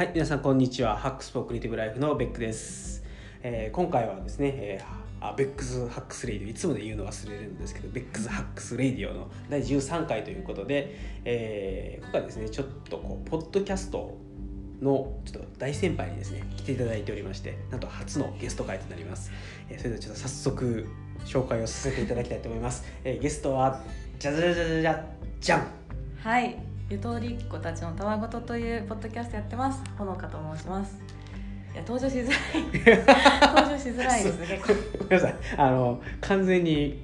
はい、皆さんこんにちは。 Hacks for Creative Life のベックです。えー今回はですね、えーあベックスハックスレイディオいつもで言うの忘れるんですけど、ベックスハックスレイディオの第13回ということで、えー今回ですね、ちょっとこうポッドキャストのちょっと大先輩にですね来ていただいておりまして、なんと初のゲスト会となります。えそれではちょっと早速紹介をさせていただきたいと思います。えゲストはじゃじゃじゃじゃじゃじゃん。はい、ゆとりっ子たちのたわごとというポッドキャストやってます。ほのかと申します。いや登場しづらい。登場しづらいですね。ごめんなさいあの完全に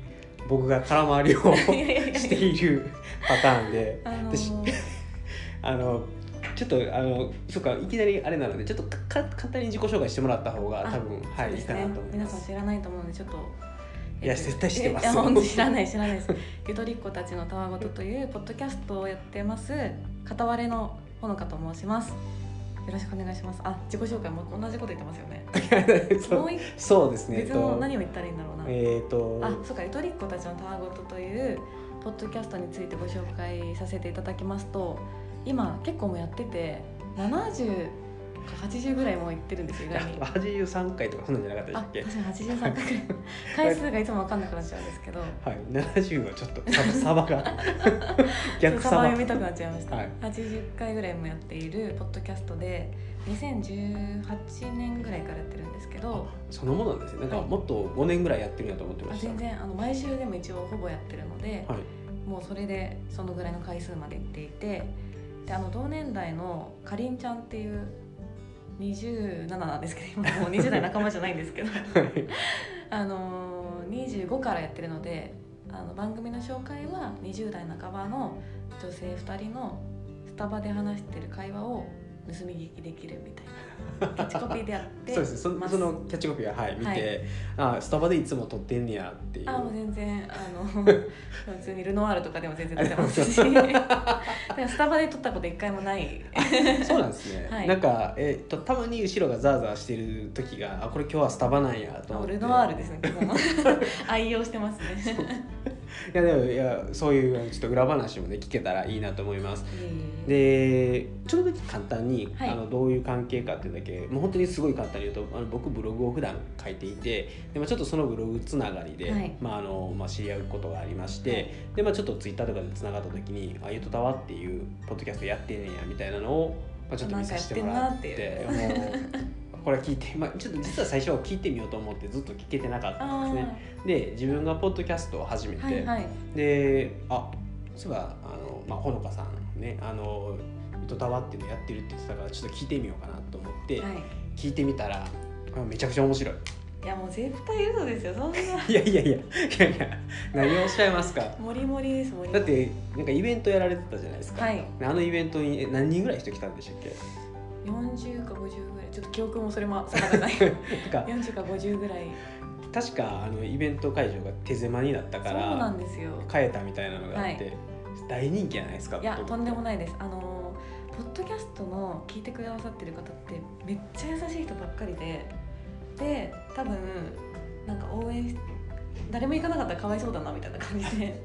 僕が空回りをしているパターンであの私ー、あの ちょっとあのそうかいきなりあれなのでちょっとかか簡単に自己紹介してもらった方があ多分はい、いいかなと思います皆さん知らないと思うのでちょっと。いやえっと絶対知ってます知らない知らないです。ゆとりっ子たちのたわごとというポッドキャストをやってます。片割れのほのかと申します。よろしくお願いします。あ、自己紹介も同じこと言ってますよね。そうそうですね別の何を言ったらいいんだろうな。えっ、とあ、そうか、ゆとりっ子たちのたわごとというポッドキャストについてご紹介させていただきますと、今結構もうやってて70か80ぐらいもう言ってるんですよ意外に。83回とかそんなんじゃなかったあ、でしたっけ？確かに83回くらい。回数がいつも分かんなくなっちゃうんですけど。はい。70は ちょっとサバサバが。逆サバ。読みたくなっちゃいました、はい。80回ぐらいもやっているポッドキャストで2018年ぐらいからやってるんですけどそのものなんですね。なんかはい。もっと5年ぐらいやってるんやと思ってましたあ全然あの毎週でも一応ほぼやってるので、はい。もうそれでそのぐらいの回数までいっていてであの同年代のかりんちゃんっていう27なんですけど今もう20代仲間じゃないんですけど。はい。あのー25からやってるのであの番組の紹介は20代半ばの女性2人のスタバで話してる会話を盗み聞きできるみたいなキャッチコピーでやってそうです。そますそのキャッチコピーははい見て、はい。あスタバでいつも撮ってんねやっていう。あもう全然あの 普通にルノワールとかでも全然撮ってます しスタバで撮ったこと一回もない。そうなんですね、はい。なんか、えっとたまに後ろがザーザーしてる時があこれ今日はスタバなんやと思って。ルノワールですね愛用してますね いやでもいやそういうちょっと裏話もね聞けたらいいなと思います。でちょっとだけ簡単に、はい。あのどういう関係かっていうだけもう本当にすごい簡単に言うとあの僕ブログを普段書いていてで、まあ、ちょっとそのブログつながりで、はい。まああのまあ、知り合うことがありまして、はい。で、まあ、ちょっとツイッターとかでつながった時に「あゆとたわ」っていうポッドキャストやってんねんやみたいなのを、まあ、ちょっと見させてもらってこれ聞いて、まあ、ちょっと実は最初は聞いてみようと思ってずっと聞けてなかったんあですね。で自分がポッドキャストを始めて、ーはいはい。であそういえばあの、まあ、ほのかさんねあの糸タワっていうのやってるって言ってたからちょっと聞いてみようかなと思って、はい。聞いてみたらあめちゃくちゃ面白い。いやもう絶対嘘ですよそんな。いやいやいやいやいや何をおっしゃいますか。モリモリですモリモリだってなんかイベントやられてたじゃないですか、はい。あのイベントにえ何人ぐらい人来たんでしたっけ？40か50ぐらい。ちょっと記憶もそれも定かない。なんか。40か50ぐらい。確かあのイベント会場が手狭になったかそうならんですよ。変えたみたいなのがあって、はい。大人気じゃないですかいやとんでもいないです。あのポッドキャストの聞いてくださってる方ってめっちゃ優しい人ばっかりでで多分なんか応援し誰も行かなかったらかわいそうだなみたいな感じで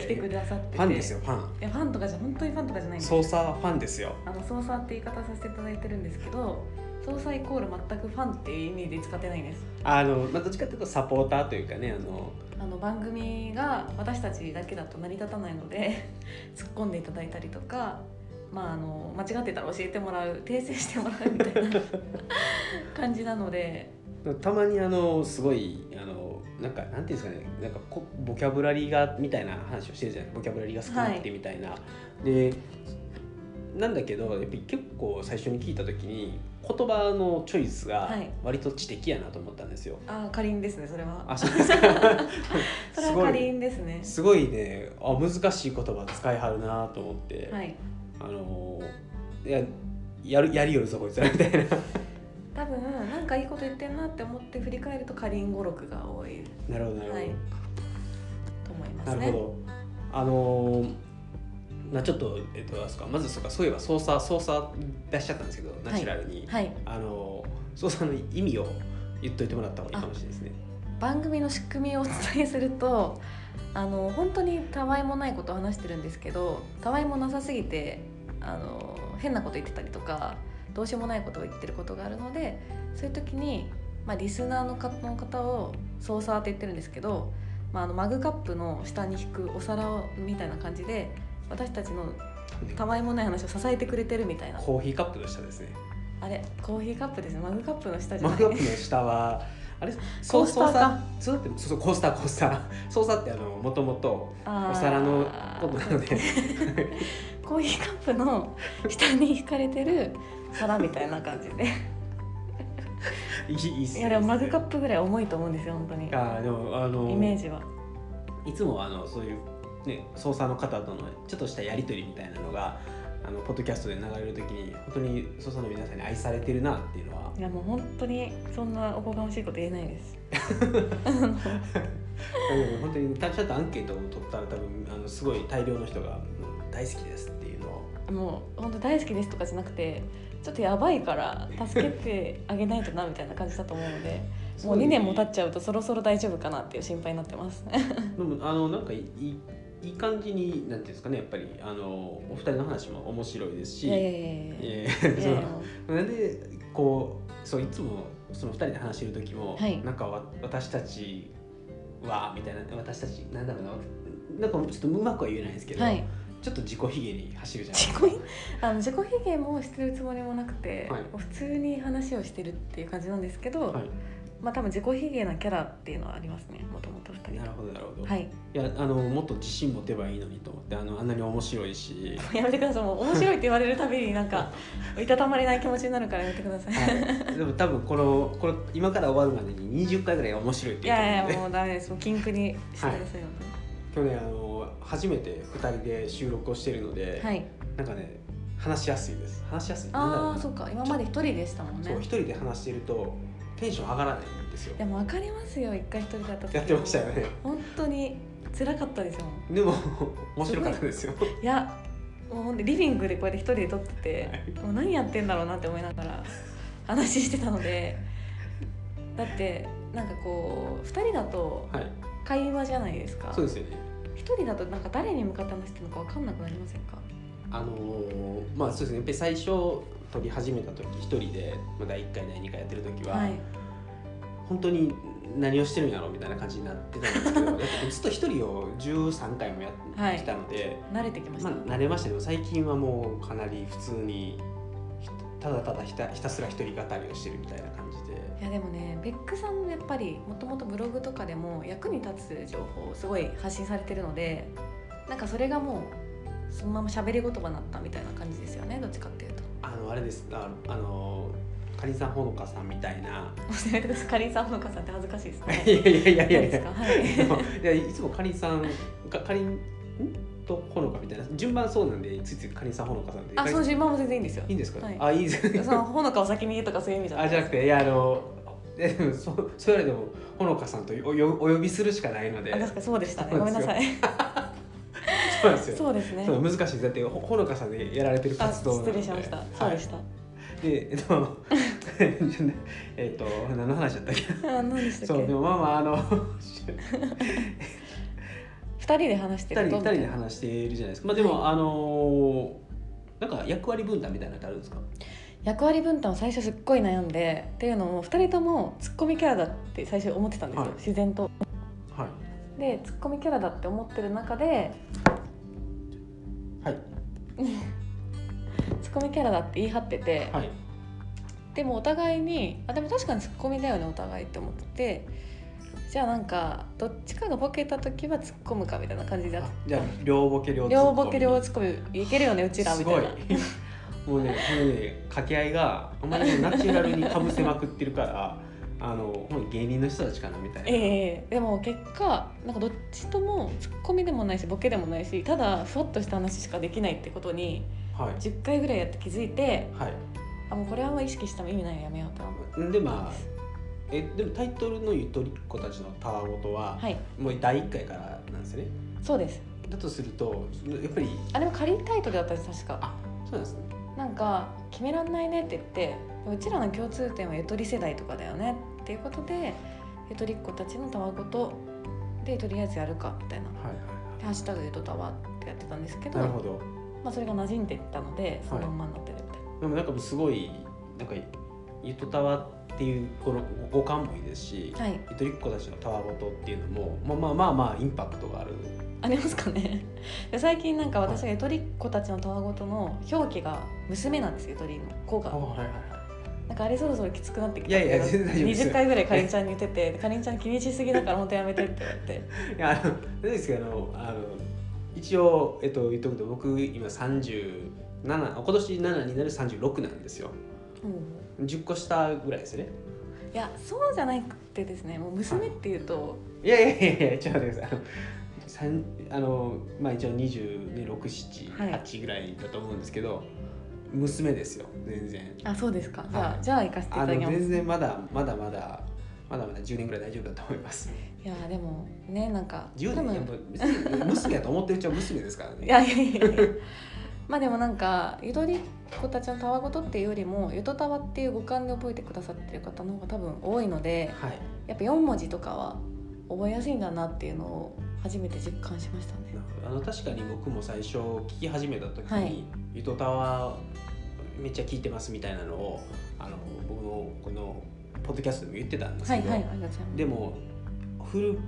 来てくださってて。ファンですよファン。いやファンとかじゃ本当にファンとかじゃないんです。操作ファンですよ。あの操作って言い方させていただいてるんですけど操作イコール全くファンっていう意味で使ってないんです。あの、まあ、どっちかというとサポーターというかねあの。あの番組が私たちだけだと成り立たないので 突っ込んでいただいたりとか、まあ、あの間違ってたら教えてもらう訂正してもらうみたいな 感じなので。たまにあのすごいあのなんかなんていうんですかねなんかこボキャブラリーがみたいな話をしてるじゃないボキャブラリーが少なくてみたいな、でなんだけどやっぱり結構最初に聞いた時に言葉のチョイスがはい。割と知的やなと思ったんですよ。ああかりんですねそれは。あそうですか。それはかりんですね。すごいねあ難しい言葉使いはるなと思って、はい。あのいややるやりよるぞこいつらみたいな多分なんかいいこと言ってんなって思って振り返るとかりん語録が多いなるほどなるほど、はい。と思いますね。なるほど。あのーまあちょっとえっとどうですか。まずそうか。そういえば操作操作出しちゃったんですけど、ナチュラルに、はい。あのー操作の意味を言っといてもらった方がいいかもしれないですね。番組の仕組みをお伝えするとあの本当にたわいもないことを話してるんですけどたわいもなさすぎてあの変なこと言ってたりとかどうしようもないことを言ってることがあるのでそういう時に、まあ、リスナーの方の方をソーサーって言ってるんですけど、まあ、あのマグカップの下に引くお皿みたいな感じで私たちのたわいもない話を支えてくれてるみたいな。コーヒーカップの下ですね。あれコーヒーカップですね。マグカップの下じゃない。マグカップの下はあれ？コースターか？そうそうそうそうコースターコースター。ソーサーってあのもともとお皿のことなので。コーヒーカップの下に引かれてる皿みたいな感じで。いいっすね。いやでもマグカップぐらい重いと思うんですよ本当に。あーでもあのイメージは。いつもあのそういうね操作の方とのちょっとしたやり取りみたいなのがあのポッドキャストで流れるときに本当に操作の皆さんに愛されてるなっていうのは。いやもう本当にそんなおこがましいこと言えないです。うん本当にちゃんとアンケートを取ったら多分あのすごい大量の人がうん大好きですってもう本当大好きですとかじゃなくてちょっとやばいから助けてあげないとなみたいな感じだと思うので もう2年も経っちゃうとそろそろ大丈夫かなっていう心配になってます。でもあのなんかいいいい感じになんていうんですかねやっぱりあのお二人の話も面白いですしえ なんでこうそういつもその二人で話してる時も、はい。なんかわ私たちはみたいな私たちなんだろうななんかちょっとうまくは言えないんですけど、はいちょっと自己卑下に走るじゃないです自か。己あの自己卑下もしてるつもりもなくて、はい。普通に話をしてるっていう感じなんですけど、はい、まあ多分自己卑下なキャラっていうのはありますね。もともと2人。なるほどなるほど、、はい。いやあのもっと自信持てばいいのにと思ってあのあんなに面白いし、やめてください。もう面白いって言われるたびになんかいたたまれない気持ちになるからやめてください、はい、でも多分このこの今から終わるまでに20回ぐらい面白いってい言うと思うんで。やいやもうダメです。もうキンクにしてください、去年あの初めて2人で収録をしてるので、はい。なんかね話しやすいです。話しやすい。ああそっか。今まで一人でしたもんね。そう一人で話してるとテンション上がらないんですよ。でも分かりますよ一回一人だった時やってましたよね。本当に辛かったですよでも面白かったですよ。い。やもうほんでリビングでこうやって一人で撮ってて、はい。もう何やってんだろうなって思いながら話してたのでだってなんかこう2人だとはい。会話じゃないですか。そうですよね1人だとなんか誰に向かって話してるのか分かんなくなりませんか？あのーまあそうですね。やっぱり最初撮り始めた時一人で、まあ、第1回第2回やってる時は、はい。本当に何をしてるんやろうみたいな感じになってたんですけど ずっと一人を13回もやってきたので、慣れてきました、まあ、慣れました。けど最近はもうかなり普通にひただただひたひたすら一人語りをしてるみたいな感じで。いやでもねベックさんやっぱりもともとブログとかでも役に立つ情報をすごい発信されてるのでなんかそれがもうそのまま喋り言葉になったみたいな感じですよねどっちかっていうと。あのあれです。ああのかりんさんほのかさんみたいな。かりんさんほのかさんって恥ずかしいですね。いやいやいやいやいや。はい。いやいつもかりんさんかかりんん？とほのかみたいな。順番そうなんでついついかりんさんほのかさんで。あその順番も全然いいんですよ。いいんですか、はい。あいいです。そのほのかを先に言うとかそういう意味じゃないあじゃなくていやあのでもそそれよりもほのかさんとおよお呼びするしかないので。あ確かそうでしたね。ごめんなさい。そうですよ。そうですね。そう難しいだってほほのかさんでやられてるあ活動失礼しました。そうでした、はいでえっと えっと何の話だったっけ？あ何でしたっけ？そうでもまあまああの二人で話してるとみたいな。で話しているじゃないですか。まあでも、あのなんか役割分担みたいなのってあるんですか？役割分担を最初すっごい悩んでっていうのも2人ともツッコミキャラだって最初思ってたんですよ、はい。自然と。はい。でツッコミキャラだって思ってる中ではい。ツッコミキャラだって言い張ってて、はい。でもお互いにあでも確かにツッコミだよねお互いって思っててじゃあなんかどっちかがボケた時は突っ込むかみたいな感じであじゃあ両ボケ両ツッコミ両ボケ両ツッコミいけるよね。うちらみたいなすごい。もうねこのね掛け合いがあんまりナチュラルにかぶせまくってるからあの芸人の人たちかなみたいな、ええでも結果なんかどっちともツッコミでもないしボケでもないしただふわっとした話しかできないってことにはい。10回ぐらいやって気づいてはい。あもうこれはあんま意識しても意味ないよやめようと。思うでまあえでもタイトルの「ゆとりっ子たちのたわごとは」はい。もう第1回からなんですよね。そうです。だとするとやっぱりあれも仮タイトルだったんです確か。あそうなんですね。なんか「決めらんないね」って言ってうちらの共通点はゆとり世代とかだよね。っていうことでゆとりっ子たちのたわごとでとりあえずやるかみたいな。はいでハッシュタグゆとたわってやってたんですけどはいなるほど。まあ、それが馴染んでいったのでそのまんまになってるみたいな、でもなんかすごいなんかゆとたわっていうこの五感もいいですし、はい。ゆとりっ子たちのたわごとっていうのもまあまあまあまあインパクトがある。ありますかね。で最近なんか私がゆとりっ子たちのたわごとの表記が娘なんですよゆとりの子が。はいはいなんかあれそろそろきつくなってきたいやいや全然大丈夫です20回ぐらいかりんちゃんに言っててかりんちゃん気にしすぎだから本当やめてって言われて。いやあの何ですけどあのあの一応、えっと、言っとくと僕今37今年7になる36なんですよ10個下ぐらいですね。いやそうじゃなくてですねもう娘っていうと。いやいやいやいやちょっと待ってください。あの三あのまあ一応26778、はい8ぐらいだと思うんですけど娘ですよ全然。あそうですか。じゃあ、はいじゃあ行かせていただきます。全然まだまだまだまだまだ10年ぐらい大丈夫だと思います。いやでもねなんか10多分年やっぱ娘やと思ってるうちは娘ですからね。いやいやいやいやまあでもなんかゆとりっ子たちのたわごとっていうよりもゆとたわっていう五感で覚えてくださってる方の方が多分多いのではい。やっぱ4文字とかは覚えやすいんだなっていうのを初めて実感しましたね。あの確かに僕も最初聞き始めた時に、はい。ゆとたわめっちゃ聞いてますみたいなのをあの僕のこのポッドキャストでも言ってたんですけど、はいはいありがとうございます。でもフル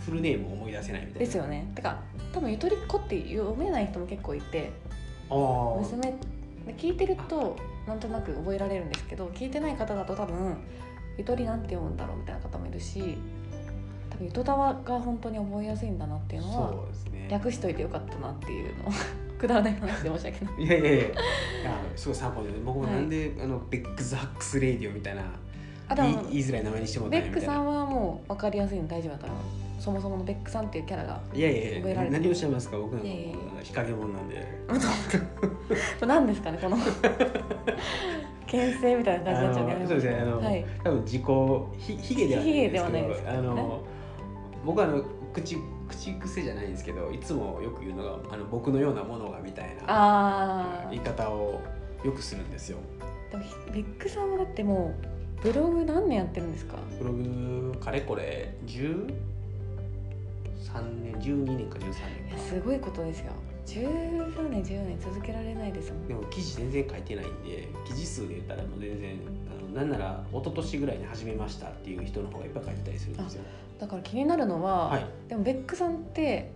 フルネームを思い出せないみたいな。ですよね。てか多分ゆとりっ子って読めない人も結構いて娘で聞いてるとなんとなく覚えられるんですけど聞いてない方だと多分ゆとりなんて読むんだろうみたいな方もいるし多分ゆとたわが本当に覚えやすいんだなっていうのは略しといてよかったなっていうのを くだらない話で申し訳ない。いやいやいや。いやすごい参考になる僕もなんで、あのベックスハックスレイディオみたいな言いづらい名前にしてもらったベックさんはもう分かりやすいの大丈夫だと思うそもそものベックさんっていうキャラがいやいやいや何をおっしゃいますか僕のいやいやいや。日陰者なんで。何ですかねこの。牽制みたいな感じになっちゃうそうですねあの、はい。多分自己ひひげではないんですけどあの僕はあの口口癖じゃないんですけどいつもよく言うのがあの僕のようなものがみたいなあ言い方をよくするんですよ。ーでもベックさんはだってもうブログ何年やってるんですか？ブログかれこれ13年12年か13いや年か。すごいことですよ。13年14年続けられないですもん。でも記事全然書いてないんで記事数で言ったらもう全然あのなんなら一昨年ぐらいに始めましたっていう人の方がいっぱい書いてたりするんですよ。だから気になるのは、はい。でもベックさんって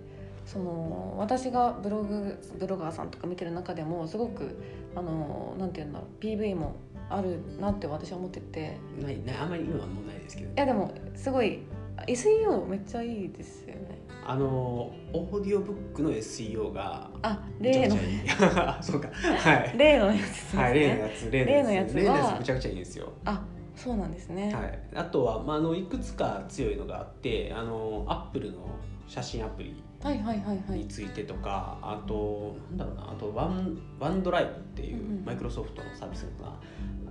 その私がブログブロガーさんとか見てる中でもすごくあのなんていうんだろう PV もあるなって私は思ってて。ないないあんまり今はもうないですけど。いやでもすごい SEO めっちゃいいですよね。あのオーディオブックの SEO があめちゃ例のくちゃいい。あ そうか。はい。例のやつですね、はい例のやつ例例のやつは。例のやつめちゃくちゃいいんですよ。あそうなんですね、はい、あとは、まあ、あのいくつか強いのがあってあのアップルの写真アプリはいはいはいはい。についてとか、あとなんだろうなあとワンワンドライブっていうんううん。マイクロソフトのサービスが、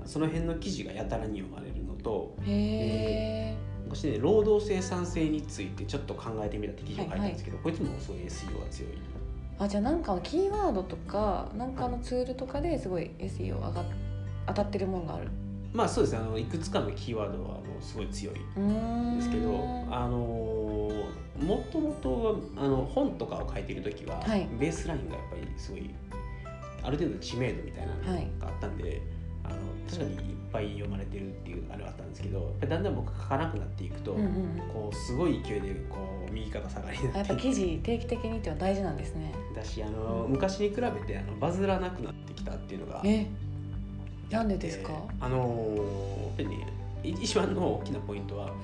その辺の記事がやたらに読まれるのとへえ昔ね労働生産性についてちょっと考えてみたって記事を書いたんですけど、こいつもすごい SEO が強い。あじゃあなんかのキーワードとかなんかのツールとかですごい SEO 上がっ当たってるものがある。まあそうですねあのいくつかのキーワードはもうすごい強いですけどあのもともとはあの本とかを書いている時は、はい。ベースラインがやっぱりすごいある程度の知名度みたいなのはいがあったんで、あの確かにぱい読まれてるっていうあれはあったんですけどだんだん僕書かなくなっていくと、うんうんうんこうすごい勢いでこう右肩下がりにあやっぱなってい記事定期的にっては大事なんですね。だしあの昔に比べてあのバズらなくなってきたっていうのが。えなんでですか？あのやっぱりねい一番の大きなポイントはあの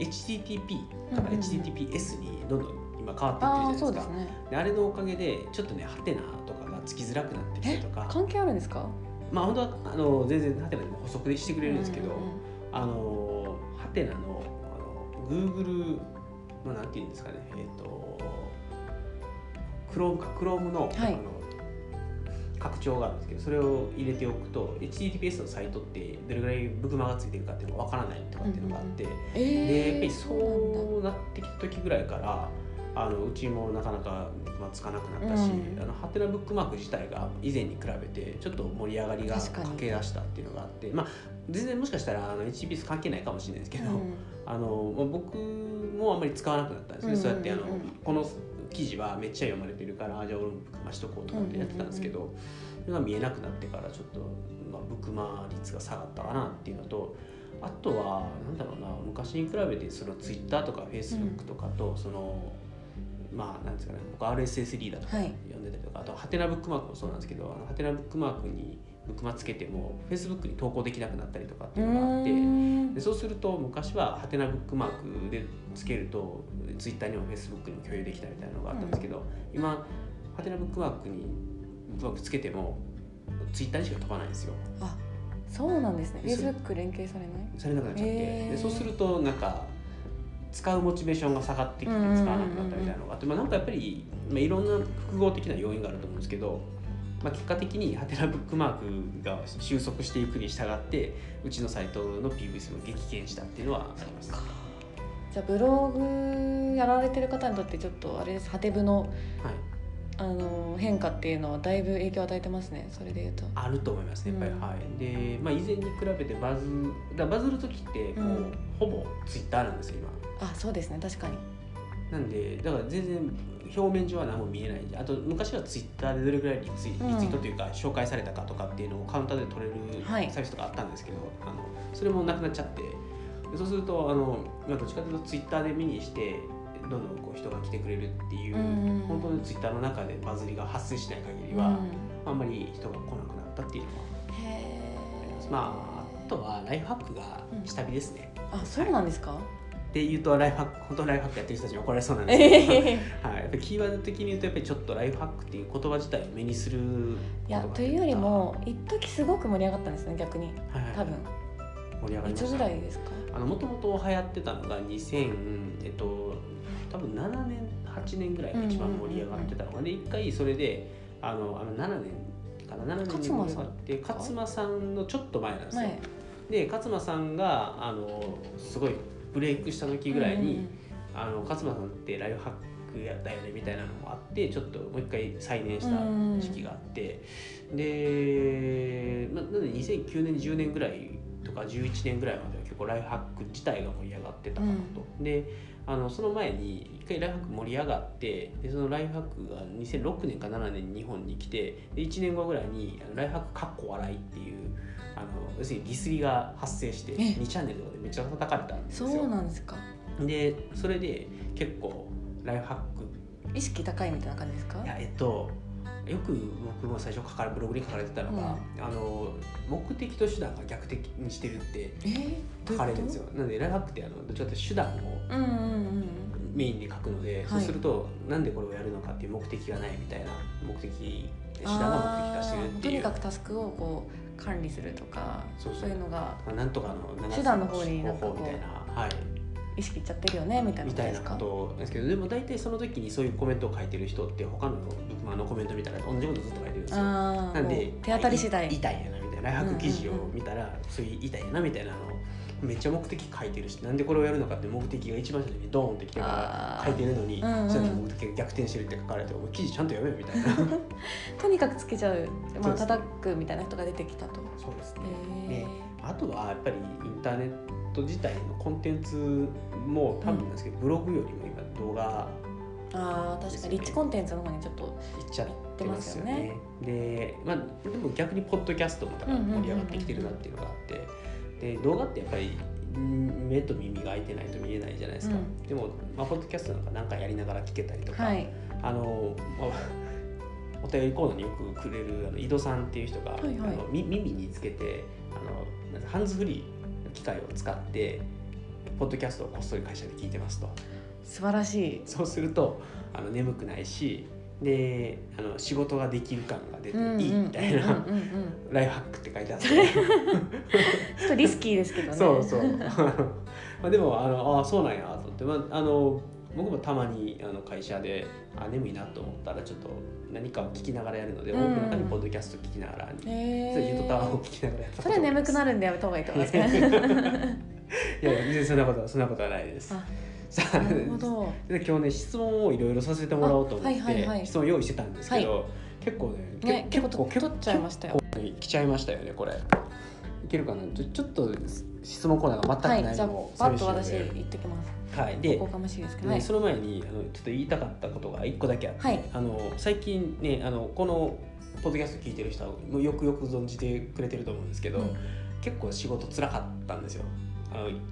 HTTP からうんうんうん。HTTPS にどんどん今変わっていってるじゃああないですか。そうですね。であれのおかげでちょっとねハテナとかがつきづらくなってきてとか。関係あるんですか？まあ本当はあの全然ハテナでも補足でしてくれるんですけど、うんうんあのハテナのあの Google のなんていうんですかねえっ、と Chrome か Chrome の,、はい。あの拡張があるんですけどそれを入れておくと HTTPS のサイトってどれぐらいブクマがついてるかっていうのがわからないとかっていうのがあって、えでやっぱりー、そうなってきた時ぐらいからあのうちもなかなか、まあ、つかなくなったし、うん。あのハテナブックマーク自体が以前に比べてちょっと盛り上がりが駆け出したっていうのがあってまあ全然もしかしたらあの HTTPS 関係ないかもしれないですけど、うん。あのまあ僕もあんまり使わなくなったんですね、うんそうやってあのこの記事はめっちゃ読まれてるからあじゃあ俺もブックマしとこうとかってやってたんですけど、それが見えなくなってからちょっと、まあ、ブックマ率が下がったかなっていうのとあとはなんだろうな昔に比べてそのツイッターとかフェイスブックとかと、そのまあなんですかね。僕 RSS リーダーとかはい。読んでたりとか、あとハテナブックマークもそうなんですけどハテナブックマークにブックマつけてもフェイスブックに投稿できなくなったりとかっていうのがあって。でそうすると昔はハテナブックマークでつけるとツイッターにもフェイスブックにも共有できたみたいなのがあったんですけど、今ハテナブックマークにブックマークつけてもツイッターにしか飛ばないんですよ。あそうなんですね。でそれ Facebook 連携されない？されなくなっちゃって、でそうするとなんか使うモチベーションが下がってきて使わなくなったみたいなのがあって、まあ、なんかやっぱり、まあ、いろんな複合的な要因があると思うんですけど、まあ、結果的にハテナブックマークが収束していくに従ってうちのサイトの PV 数も激減したっていうのはあります。じゃあブログやられてる方にとってちょっとあれですハテブのはい。あの変化っていうのはだいぶ影響を与えてますねそれで言うと。あると思いますねやっぱり、うん。はい。で、まあ、以前に比べてバズだバズる時ってもう、うん。ほぼツイッターなんですよ今あそうですね確かに。なんでだから全然表面上は何も見えないあと昔はツイッターでどれぐらいリツイ,、うん。リツイートというか紹介されたかとかっていうのをカウンターで取れはい。るサービスとかあったんですけど、あのそれもなくなっちゃって。でそうするとあの、まあ、どっちかというとツイッターで目にしてどんどんこう人が来てくれるっていう、うん。本当にツイッターの中でバズりが発生しない限りは、うん。あんまり人が来なくなったっていうのはへまああとはライフハックが下火ですね、あそうなんですか？って言うとライフハック本当はライフハックやってる人たちに怒られそうなんですけど、えはい、やっぱりキーワード的に言うとやっぱりちょっとライフハックっていう言葉自体を目にするいやというよりも一時すごく盛り上がったんですね逆に。はいはい。多分。盛り上がりました。いですか？あのもともと流行ってたのが2000えっと多分7年8年ぐらいが一番盛り上がってたのがで一回それであのあの7年かな？7年に盛り上がって勝間さんのちょっと前なんですよ。前で勝間さんがあのすごいブレイクした時ぐらいに、うん。あの勝間さんってライフハックやったよねみたいなのもあってちょっともう一回再燃した時期があって、で、まあ、なので2009年10年ぐらいとか11年ぐらいまでは結構ライフハック自体が盛り上がってたかなと。であのその前に一回ライフハック盛り上がってでそのライフハックが2006年か7年に日本に来てで1年後ぐらいにライフハックかっこ笑いっていうあの要するにディスりが発生してえ2チャンネルとかでめっちゃ叩かれたんですよ。そうなんですか。でそれで結構ライフハック。意識高いみたいな感じですか？いやえっとよく僕も最初書かれブログに書かれてたのが、あの目的と手段が逆的にしてるってえ？ー、書かれるんですよ。なのでライフハックってあのどっちかというと手段をうんうんうんメインで書くので、はい。そうするとなんでこれをやるのかっていう目的がないみたいな目的手段が目的化してるっていう。とにかくタスクをこう管理するとかそういうのがまあなんとかの7つ手段の方になんかこう方法みたいなはい。意識いっちゃってるよねみたいなみたいなこことですけどでも大体その時にそういうコメントを書いてる人って他のブッのコメント見たら同じことずっと書いてるんですよ。なんで手当たり次第。い痛いやなみたいな。ライフハ記事を見たら、そういう痛いやなみたいなのをめっちゃ目的書いてるしなんでこれをやるのかって目的が一番最初にドーンってきてから書いてるのに、うんうん。それの目的が逆転してるって書かれてもう記事ちゃんと読めよみたいな。とにかくつけちゃう、まあ、叩くみたいな人が出てきたと。そうですね。へであとはやっぱりインターネット自体のコンテンツも多分なんですけど、ブログよりも今動画あー確かに。リッチコンテンツの方にちょっといっちゃってますよね。出で、まあ、でも逆にポッドキャストもだから盛り上がってきてるなっていうのがあってで動画ってやっぱりん目と耳が開いてないと見えないじゃないですか、うんでも、まあ、ポッドキャストなんか何かやりながら聞けたりとか、はいあの、まあ、お便りコーナーによくくれるあの井戸さんっていう人が、はいはいあのみ耳につけてあのハンズフリーの機械を使ってポッドキャストをこっそり会社で聞いてますと。素晴らしい。そうするとあの眠くないしであの仕事ができる感が出ていいみたいな、ライフハックって書いてあって。ちょっとリスキーですけどね。そうそう。まあでもあのあそうなんやと思って、まあ、あの僕もたまにあの会社であ眠いなと思ったらちょっと何かを聞きながらやるので、うん。多くの中にポッドキャスト聞きながら、へそれユートタワーをー聞きながらやった。それ眠くなるるんでやめた方がいいと。思いますね。いやいや全然そんなことはそんなことはないです。あさあなるほど。で今日ね質問をいろいろさせてもらおうと思って、あはいはいはい。質問用意してたんですけど、結構ねね、け結構と取っちゃいましたよ。結構来ちゃいましたよねこれ。いけるかな？ちょっと質問コーナーが全くないのも寂しいので、言ってきます。はい、でおこがましいですけどではいその前にあのちょっと言いたかったことが一個だけあって、はい。あの最近ねあのこのポッドキャスト聞いてる人はよくよく存じてくれてると思うんですけど、うん。結構仕事辛かったんですよ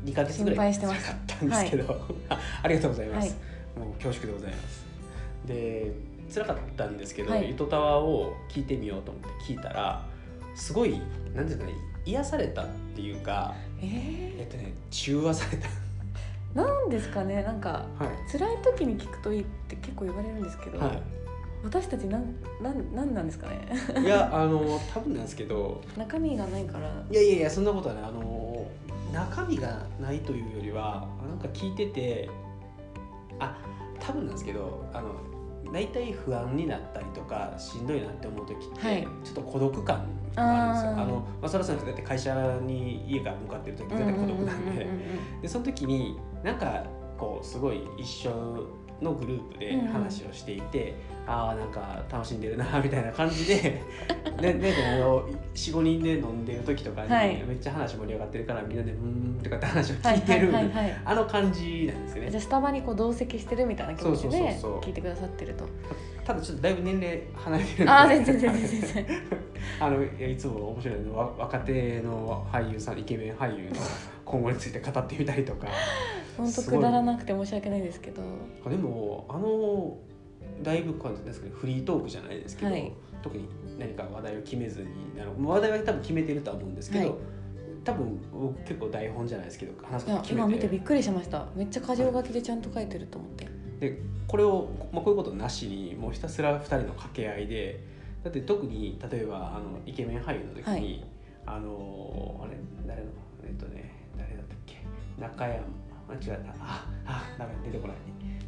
2ヶ月ぐらい心配してます。辛かったんですけど、あありがとうございます、もう恐縮でございます。で辛かったんですけど、はい。ゆとたわを聞いてみようと思って聞いたらすごいなんていうかね癒されたっていうかええっとね中和された。ー、なんですかねなんかはい。辛い時に聞くといいって結構言われるんですけど、は私たちなんなんなんなんですかね？い、いやあの多分なんですけど。中身がないから。いやいやいやそんなことはねあの中身がないというよりはなんか聞いててあ多分なんですけどあの大体不安になったりとかしんどいなって思う時って、はい。ちょっと孤独感があるんですよ。あのまあ、それはそうですだって会社に家から向かってる時絶対孤独なんで。でその時になんかこうすごい一緒のグループで話をしていて、ああなんか楽しんでるなみたいな感じで でであの45人で飲んでる時とかに、はい。めっちゃ話盛り上がってるからみんなで「うーん」とかって話をはい聞いてる、はい。あの感じなんですよね。じゃあスタバにこう同席してるみたいな気持ちそうそうそうで聞いてくださってると。ただちょっとだいぶ年齢離れてる。んでああ全然全然全然。あのいやいつも面白いのは若手の俳優さんイケメン俳優の今後について語ってみたりとか本当くだらなくて申し訳ないですけど。でもあのだいぶこうなんですフリートークじゃないですけど、はい。特に何か話題を決めずにあの話題は多分決めてるとは思うんですけど、はい多分僕結構台本じゃないですけど話すこと決めて。今見てびっくりしました。めっちゃ箇条書きでちゃんと書いてると思って。でこれを、まあ、こういうことなしにもうひたすら2人の掛け合いでだって特に例えばあのイケメン俳優の時に、あのあれ誰のえっとね誰だったっけ？中山間違えた。ああダメ出てこない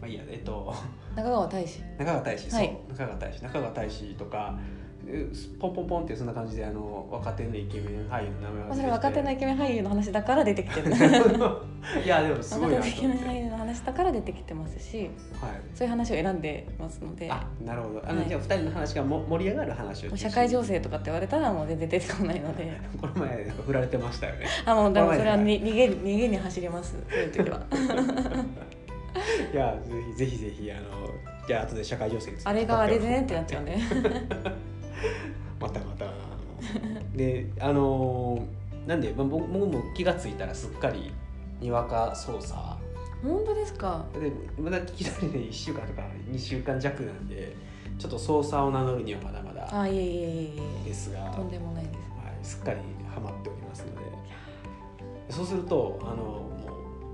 まあいいやえっと。中川大志中川大志、はい。そう中川大志中川大志とかえポンポンポンってそんな感じであの若手のイケメン俳優の名前まあ、それは若手のイケメン俳優の話だから出てきてる。いやでもすご若いなと思って。手のイケメン俳優の話だから出てきてますしはい。そういう話を選んでますので。あなるほど。あの、はい。じゃあ2人の話がも盛り上がる話を社会情勢とかって言われたらもう全然出てこないので。この前なんか振られてましたよね。あもうでもそれはに逃げる逃げに走りますそういう時は。いやぜひぜひぜひあのじゃあ後で社会情勢について。あれがあれでねってなっちゃうんで またまた。あのであのなんで、まあ、僕僕も気がついたらすっかりにわか操作。本当ですか？でまだ聞きたいで1週間とか2週間弱なんでちょっと操作を名乗るにはまだまだあいえいえいえですが、とんでもないです。はい、すっかりハマっておりますので。そうするとあのも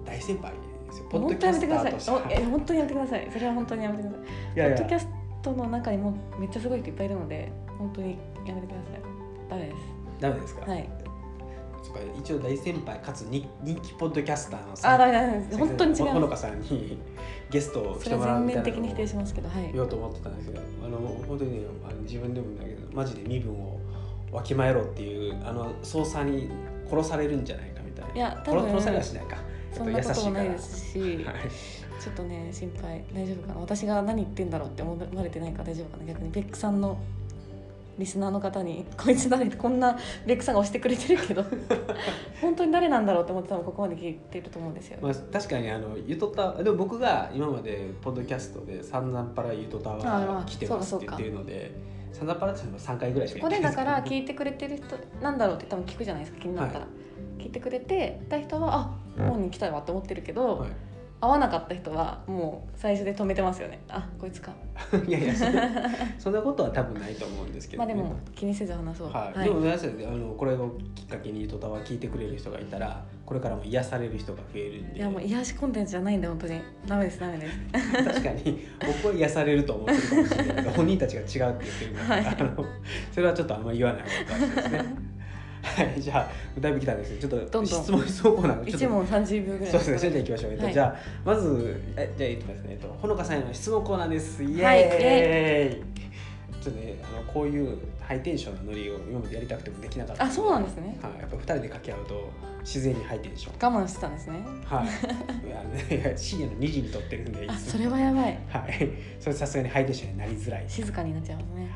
う大先輩ですよ。ポッド本キャスタ当やめて。くだーとしてはさい。おえ本当にやめてください。それは本当にやめてください。いやいや。ポッドキャストの中にもめっちゃすごい人いっぱいいるので本当にやめてください。ダメでダメですか、すはい。一応大先輩かつ人人気ポッドキャスターのあダメダメです本当に違ほほのうかさんにゲストを来てもらうみたいな面的に否定しのをますけどはい。言おうと思ってたんですけどあの本当にねあの自分でもだけどマジで身分をわきまえろっていうあの捜査に殺されるんじゃないかみたいな。いや多分殺殺されはしないか。そんなこともないですしぱ優しいちょっとね心配。大丈夫かな。私が何言ってんだろうって思われてないか大丈夫かな。逆にベックさんのリスナーの方にこいつ誰こんなベックさんが押してくれてるけど 本当に誰なんだろうって思って多分ここまで聞いてると思うんですよ、まあ、確かにあのゆとたでも僕が今までポッドキャストで散々パラゆとたは来てますって言ってるので散々パラっていうのは3回ぐらいしかここでだからい聞いてくれてる人なんだろうって多分聞くじゃないですか気になったら、聞いてくれてた人はあ本人来たわって思ってるけど、はい会わなかった人はもう最初で止めてますよね。あこいつか。いやいやそんな そんなことは多分ないと思うんですけど、ね、まあでも気にせず話そう。はい。でも皆さんあのこれをきっかけにゆとたわ聞いてくれる人がいたらこれからも癒される人が増えるんで。いやもう癒しコンテンツじゃないんで本当に。ダメですダメです確かに。僕は癒されると思ってるかもしれないけど本人たちが違うって言ってるので、はい。あのそれはちょっとあんまり言わない方がいいですねはいじゃあだいぶ来たんですけどちょっと質問質問コーナー一問30秒ぐらいそうですね、それじゃあ行きましょう。えっと、はい。じゃあ、まず、え、じゃあ、言ってますね。えっと、ほのかさんへの質問コーナーです。イエーイ。はいちょっとねあのこういうハイテンションなノリを今までやりたくてもできなかった。あそうなんですね。はい、やっぱ二人で掛け合うと自然にハイテンション。我慢してたんですね。はい。いやね深夜の2時に撮ってるんであそれはやばい。はい。それさすがにハイテンションになりづらい。じ静かになっちゃいますね。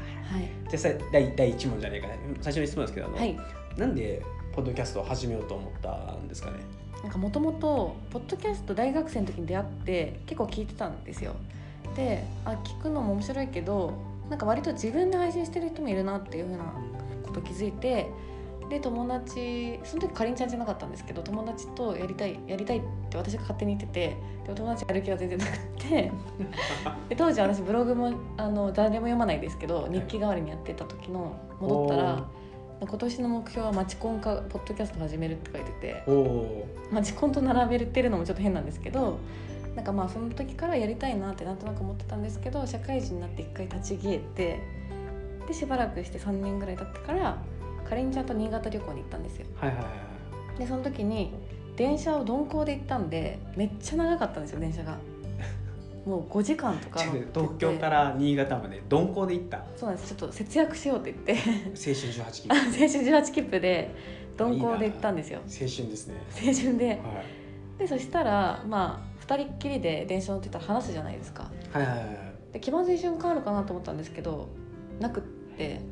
ゃあさ第第1問じゃないか。な最初の質問ですけどあの、はいはいなんでポッドキャストを始めようと思ったんですかね？なんかもともとポッドキャスト大学生の時に出会って結構聞いてたんですよ。であ聞くのも面白いけどなんか割と自分で配信してる人もいるなっていうふうなこと気づいてで友達その時かりんちゃんじゃなかったんですけど友達とやりたいやりたいって私が勝手に言っててで友達やる気は全然なくってで当時私ブログもあの誰も読まないですけど日記代わりにやってた時の戻ったら今年の目標はマチコンかポッドキャスト始めるって書いててマチコンと並べてるのもちょっと変なんですけどなんかまあその時からやりたいなってなんとなく思ってたんですけど社会人になって一回立ち消えてでしばらくして3年ぐらい経ってからかりんちゃんと新潟旅行に行ったんですよ。はいはいはい。でその時に電車を鈍行で行ったんでめっちゃ長かったんですよ電車がもう5時間とか東京から新潟まで鈍行で行った。そうなんです。ちょっと節約しようって言って。青春18期青春18切符で鈍行で行ったんですよ。青春ですね。青春で。はい。でそしたらまあ2人っきりで電車乗ってたら話すじゃないですか。はいはいはいで気まずい瞬間あるかなと思ったんですけどなくって。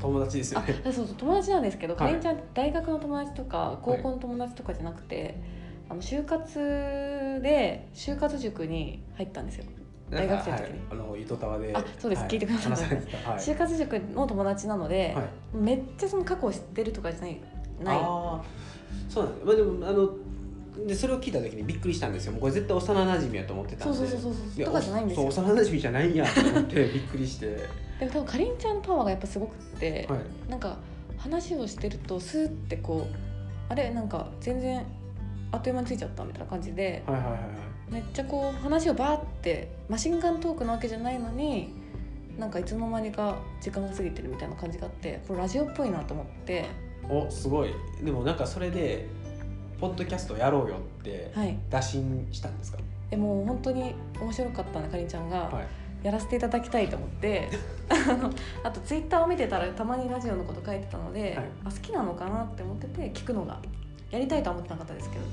友達ですよあねそうそう友達なんですけど、はい。かりんちゃん大学の友達とか高校の友達とかじゃなくて、あの就活で就活塾に入ったんですよ。大学生の時に。はい、あのゆとたわで。あそうです。はい。聞いてください話されてたはい。就活塾の友達なので、はい。めっちゃその過去を知ってるとかじゃない。ないああそうなんだ、まあ、でもあのでそれを聞いた時にびっくりしたんですよ。もうこれ絶対幼馴染やと思ってたんで。そうそうそうそうとかじゃないんですよ。そう幼馴染じゃないんやと思って びっくりして。でも多分かりんちゃんのパワーがやっぱすごくって、はい。なんか話をしてるとスーってこうあれなんか全然あっという間についちゃったみたいな感じではいはいはいはい。めっちゃこう話をバーってマシンガントークなわけじゃないのになんかいつの間にか時間が過ぎてるみたいな感じがあってこれラジオっぽいなと思って。おすごい。でもなんかそれでポッドキャストやろうよってはい。打診したんですか？でもう本当に面白かったんでかりんちゃんが、はい。やらせていただきたいと思って。あのあとツイッターを見てたらたまにラジオのこと書いてたので、はい。あ好きなのかなって思ってて聞くのがやりたいとは思ってなかったですけど。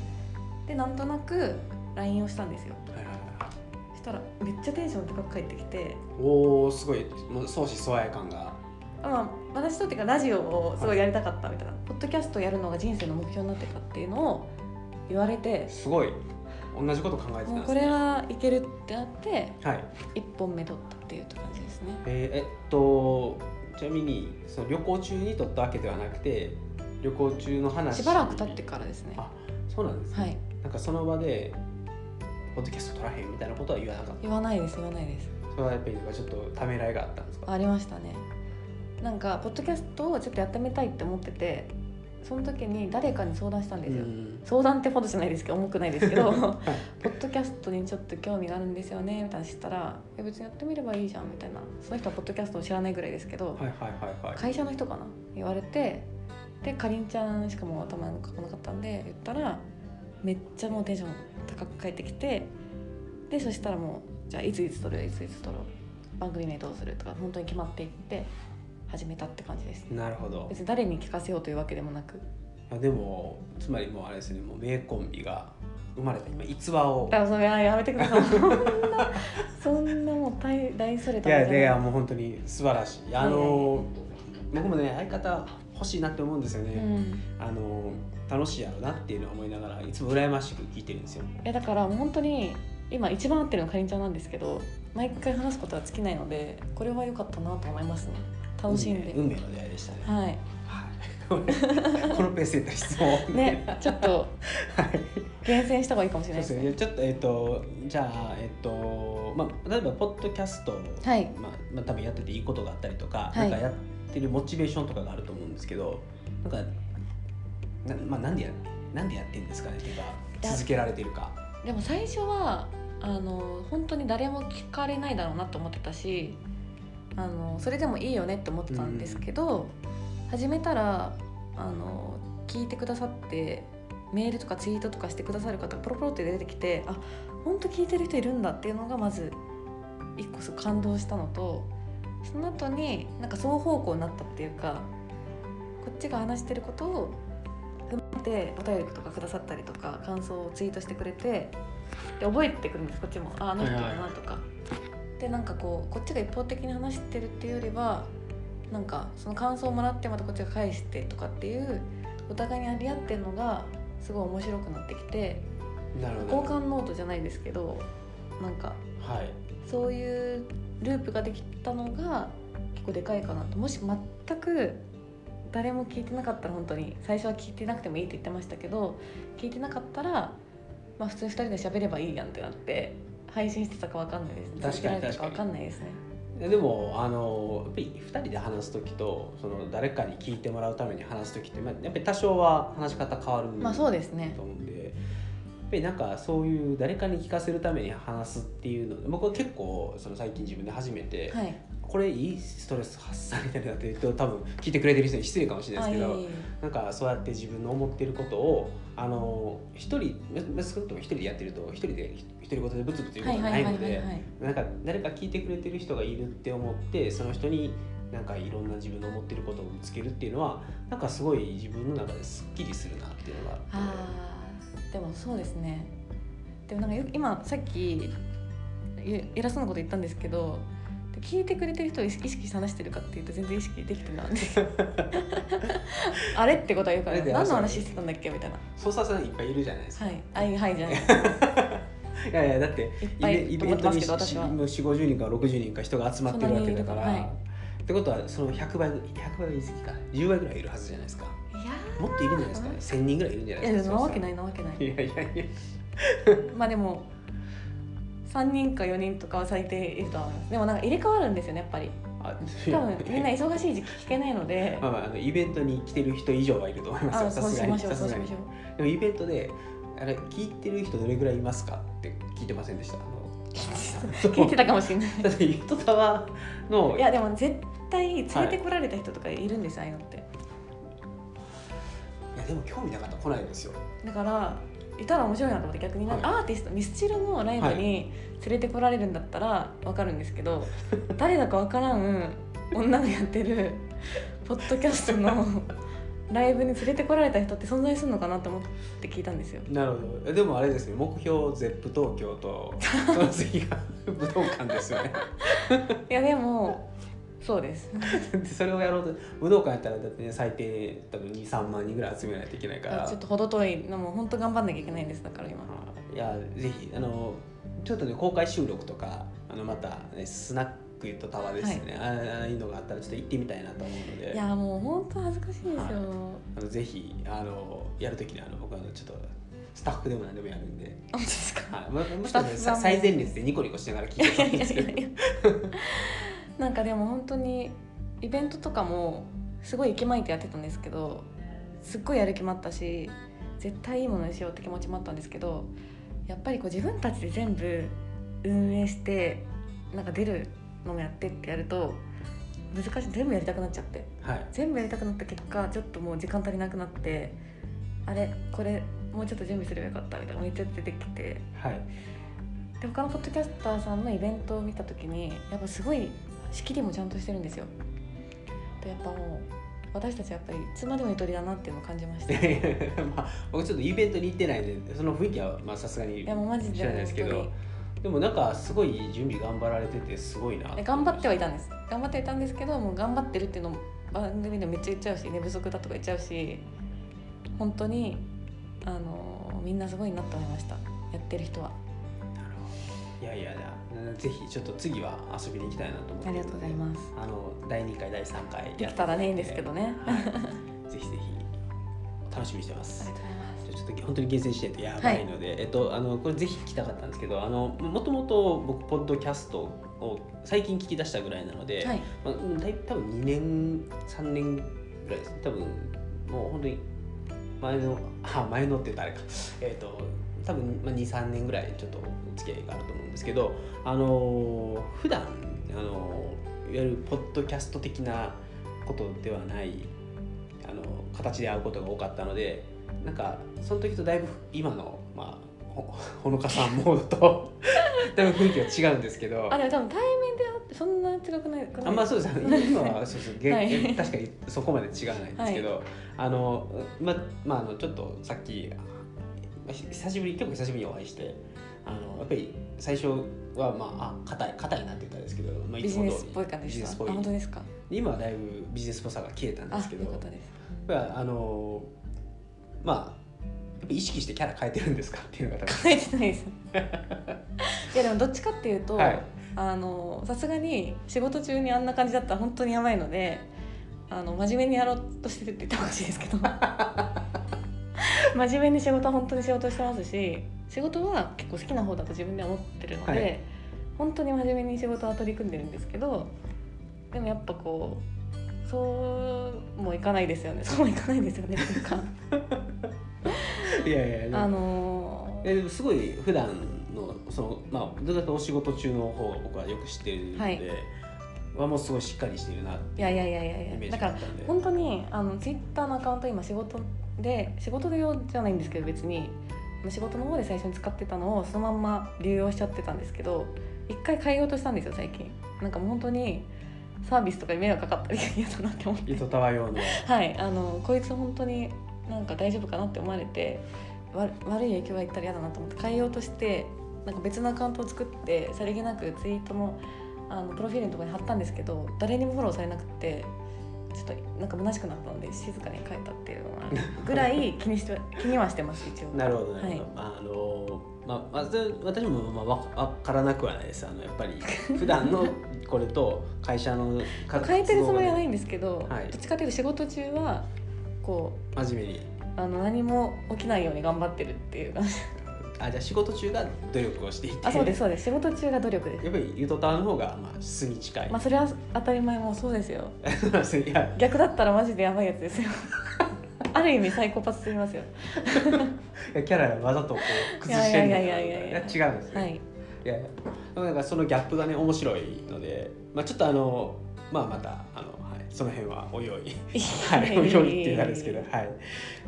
でなんとなく LINE をしたんですよ。はいはいはい。そしたらめっちゃテンション高く返ってきて。おおすごいもう相思相愛感が。あまあ私とっていうかラジオをすごいやりたかったみたいな、ポッドキャストやるのが人生の目標になってたっていうのを言われて。すごい。同じこと考えてたんですね。もうこれはいけるってなってはい。一本目取ったっていう感じですね。えーえっとちなみにその旅行中に撮ったわけではなくて旅行中の話しばらく経ってからですね。あそうなんですね、はい。なんかその場でポッドキャスト撮らへんみたいなことは言わなかった？言わないです言わないです。それはやっぱりなんかちょっとためらいがあったんですか？ありましたね。なんかポッドキャストをちょっとやってみたいって思っててその時に誰かに相談したんですよ、うん。相談ってほどじゃないですけど重くないですけど はい。ポッドキャストにちょっと興味があるんですよねみたいな知ったら「え別にやってみればいいじゃん」みたいな。その人はポッドキャストを知らないぐらいですけど、はいはいはいはい。会社の人かな？言われてでかりんちゃんしかも頭に書かなかったんで言ったらめっちゃもうテンション高く返ってきてでそしたらもうじゃあいついつ撮るいついつ撮ろう番組名どうするとか本当に決まっていって始めたって感じです。なるほど。別に誰に聞かせようというわけでもなく。あでもつまりもうあれですねもう名コンビが生まれた今逸話を。あそれはやめてください。そんなそんなもう大大それい。たいやいやもう本当に素晴らしい。あの僕もね相方欲しいなって思うんですよね、うん。あの楽しいやろなっていうのを思いながらいつも羨ましく聞いてるんですよ。いやだから本当に今一番合ってるのはかりんちゃんなんですけど毎回話すことは尽きないのでこれは良かったなと思いますね。楽しんで、運命の出会いでしたね。はい。はい。このペースで質問 ねちょっとはい。厳選した方がいいかもしれそうないですすね。でねちょっとえっ、とじゃあえっ、とまあ例えばポッドキャスト、はい。まあまあ多分やってていいことがあったりとか、はい。なんかやってるモチベーションとかがあると思うんですけどなんかなまあなんでやなんでやってんですかねっていうか続けられてるか。でも最初はあの本当に誰も聞かれないだろうなと思ってたしあのそれでもいいよねって思ってたんですけど、始めたらあの聞いてくださってメールとかツイートとかしてくださる方がポロポロって出てきてあ本当聞いてる人いるんだっていうのがまず一個すごい感動したのとその後になんか双方向になったっていうかこっちが話してることを踏まえてお便りとかくださったりとか感想をツイートしてくれてで覚えてくるんですこっちも。ああの人だなとか、でなんかこうこっちが一方的に話してるっていうよりはなんかその感想をもらってまたこっちが返してとかっていうお互いにあり合ってるのがすごい面白くなってきてなるほど。交換ノートじゃないですけどなんかはい。そういうループができたのが結構でかいかなと。もし全く誰も聞いてなかったら本当に最初は聞いてなくてもいいって言ってましたけど聞いてなかったら、まあ、普通に2人で喋ればいいやんってなって配信してたかわかんないですね。確かに続けられたかわかんないですね。でもあのやっぱり2人で話す時とその誰かに聞いてもらうために話す時って、まあ、やっぱり多少は話し方変わるまあそうですね。と思うんでやっぱりなんかそういう誰かに聞かせるために話すっていうの僕は結構その最近自分で初めて、はいこれいいストレス発散みたいなって言うと多分聞いてくれてる人に失礼かもしれないですけど、あいなんかそうやって自分の思ってることをあの一人ま少なくとも一人でやってると一人で一人ごとでブツブツ言うことがないのでなんか誰か聞いてくれてる人がいるって思ってその人になんかいろんな自分の思ってることをぶつけるっていうのはなんかすごい自分の中ですっきりするなっていうのがあでもそうですね。でもなんかよ今さっきゆ偉そうなこと言ったんですけどで聞いてくれてる人を意識して話してるかっていうと全然意識できてないんで。す よあれってことは言うからあれで何の話してたんだっけみたいな。操作さんいっぱいいるじゃないですか。はい。はいはいじゃない。いやいやだってイベントにけど私は。4 5 0人か60人か人が集まってるわけだから、ってことはその100倍100倍は言い過ぎか10倍ぐらいいるはずじゃないですか。いやもっといるんじゃないですかね。1000人ぐらいいるんじゃないいやですかなわけないなわけない。いやいやいや。まあでも3人か4人とかは最低いるとは思います。でもなんか入れ替わるんですよねやっぱり。あ多分みんな忙しい時期聞けないので。まあまああのイベントに来てる人以上はいると思います。よあさすがに。そうしましょうそうしましょう。でもイベントであれ聞いてる人どれぐらいいますかって聞いてませんでした？聞いてたかもしれない。だってゆとたわのいやでも絶対連れてこられた人とかいるんですよ、ああいうのって。いやでも興味なかったら来ないですよ。だからいたら面白いなと思って逆になんかはい。アーティストミスチルのライブに連れてこられるんだったら分かるんですけど、誰だか分からん女がやってるポッドキャストのライブに連れてこられた人って存在するのかなと思って聞いたんですよ。なるほど。えでもあれですね目標 ZEP 東京と その次が武道館ですよね。いやでもそうです。でそれをやろうと武道館やったらだってね最低多分23万人ぐらい集めないといけないから。ちょっと程遠い。のも本当頑張んなきゃいけないんですだから今。いやぜひあのちょっとね公開収録とかあのまた、ね、スナックとタワーですね、あああいうのがあったらちょっと行ってみたいなと思うので。いやもう本当恥ずかしいですよ、はい。あのぜひあのやるときにあの僕はちょっとスタッフでも何でもやるんで、本当ですか。はい、ももしかしたら最前列でニコニコしながら聞いてたんですけどなんかでも本当にイベントとかもすごい息巻いてやってたんですけどすっごいやる気もあったし絶対いいものにしようって気持ちもあったんですけどやっぱりこう自分たちで全部運営してなんか出るのもやってってやると難しい全部やりたくなっちゃってはい。全部やりたくなった結果ちょっともう時間足りなくなってあれこれもうちょっと準備すればよかったみたいなめっちゃ出てきてはい。で他のポッドキャスターさんのイベントを見た時にやっぱすごい仕切りもちゃんとしてるんですよ。でやっぱもう私たちはやっぱりいつまでもゆとりだなっていうのを感じました。い まあ、僕ちょっとイベントに行ってないんでその雰囲気はまあさすがに知らないですけど。でもなんかすごい準備頑張られててすごいなえ頑張ってはいたんです。頑張ってはいたんですけどもう頑張ってるっていうのも番組でめっちゃ言っちゃうし寝不足だとか言っちゃうし本当にあのみんなすごいなと思いました。やってる人はいやいやいやぜひちょっと次は遊びに行きたいなと思って。ありがとうございます。あの第2回第3回やってで。きたらねいいんですけどね、はい、ぜひぜひ楽しみにしてます。ありがとうございます。ちょっと本当に厳選してないとやばいので、えっとあのこれぜひ聞きたかったんですけどあのもともと僕ポッドキャストを最近聞き出したぐらいなので、はい。まあ、うんだい多分2年3年ぐらいです。多分もう本当に前のあ前のって言ったらあれか。えっ、と多分、まあ、23年ぐらいちょっとお付き合いがあると思うんですけどあのー普段あのーいわゆるポッドキャスト的なことではないあの形で会うことが多かったのでなんかその時とだいぶ今のまあほ ほのかさんモードとだいぶ雰囲気が違うんですけどあでも多分対面で会ってそんな違くないかな。あまあそうです。あの 今はそうそう、げはい。確かにそこまで違わないんですけど、あのままああのちょっとさっき久しぶり結構久しぶりにお会いしてあのやっぱり最初はまああ硬い硬いなって言ったらですけど、まあ、いビジネスっぽい感じで本当ですか？今はだいぶビジネスっぽさが消えたんですけどああのまあやっぱ意識してキャラ変えてるんですかっていうのが多分。書いてないです。いやでもどっちかっていうと、はい。あのさすがに仕事中にあんな感じだったら本当にやばいのであの真面目にやろうとしてるって言ってほしいですけど 真面目に仕事は本当に仕事してますし仕事は結構好きな方だと自分では思ってるので、はい。本当に真面目に仕事は取り組んでるんですけどでもやっぱこうそうもいかないですよね。そうもいかないですよねっていうか。いやいやあのえでもすごい普段のそのまあどちらかお仕事中の方を僕はよく知ってるので、はい。はもうすごいしっかりしているなっていやいやいやいやいイメーや。だから本当にあのツイッターのアカウント今仕事で仕事で用じゃないんですけど別に。まあ仕事の方で最初に使ってたのをそのまんま流用しちゃってたんですけど一回変えようとしたんですよ最近。なんかもう本当にサービスとかに迷惑かかったり嫌だなって思って。糸タワー用の。はい。あのこいつ本当になんか大丈夫かなって思われてわ悪い影響がいったら嫌だなと思って変えようとしてなんか別のアカウントを作ってさりげなくツイートのあのプロフィールのところに貼ったんですけど誰にもフォローされなくてちょっとなんか虚しくなったので静かに変えたっていうの ぐらい気にして気にはしてます一応。なるほどなるほど、はい。あのまあ私もまあわわからなくはないですあのやっぱり普段のこれと会社の活動変えてるつもりはないんんですけど、はいどっちかというと仕事中はこ真面目にうあの何も起きないように頑張ってるっていう感じあじゃあ仕事中が努力をしていてあそうですそうです仕事中が努力ですやっぱりゆとたわの方がまあ素に近い、まあそれは当たり前もそうですよ逆だったらマジでやばいやつですよある意味サイコパスすぎますよ。いやキャラわざとこう崩してるいや違うんですよ、はい。いやなんかそのギャップがね面白いので、まあ、ちょっとあのまあまたあの、はい、その辺はおいおい はいおいおいっていう感じですけどはい。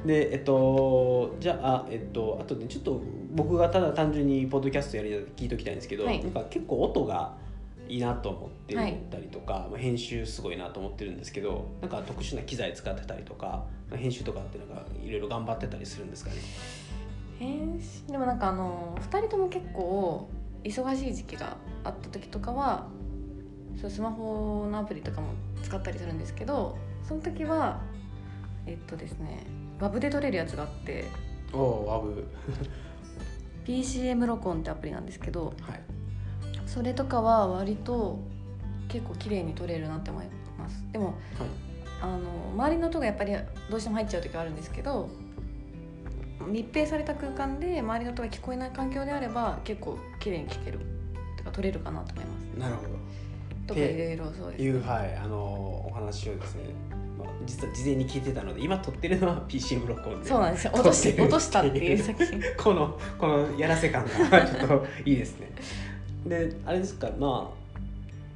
でえっとじゃあえっとあとねちょっと僕がただ単純にポッドキャストやり聞いときたいんですけど、はい。なんか結構音がいいなと思ってたりとか、まあ、編集すごいなと思ってるんですけどなんか特殊な機材使ってたりとか編集とかってなんかいろいろ頑張ってたりするんですかね？編集？でもなんかあの2人とも結構忙しい時期があった時とかはそうスマホのアプリとかも使ったりするんですけどその時はえっとですね WAV で撮れるやつがあっておおワブ。PCM 録音ってアプリなんですけどはい。それとかは割と結構綺麗に撮れるなって思います。でもはいあの周りの音がやっぱりどうしても入っちゃう時はあるんですけど密閉された空間で周りの音が聞こえない環境であれば結構綺麗に聞けるとか撮れるかなと思います。なるほど。とかいろいろそうですいう、はい、あのお話をですね、まあ、実は事前に聞いてたので今撮ってるのは PCM 録音でそうなんですよ。落とし落としたっていう作品。このこのやらせ感がちょっといいですね。であれですかまあ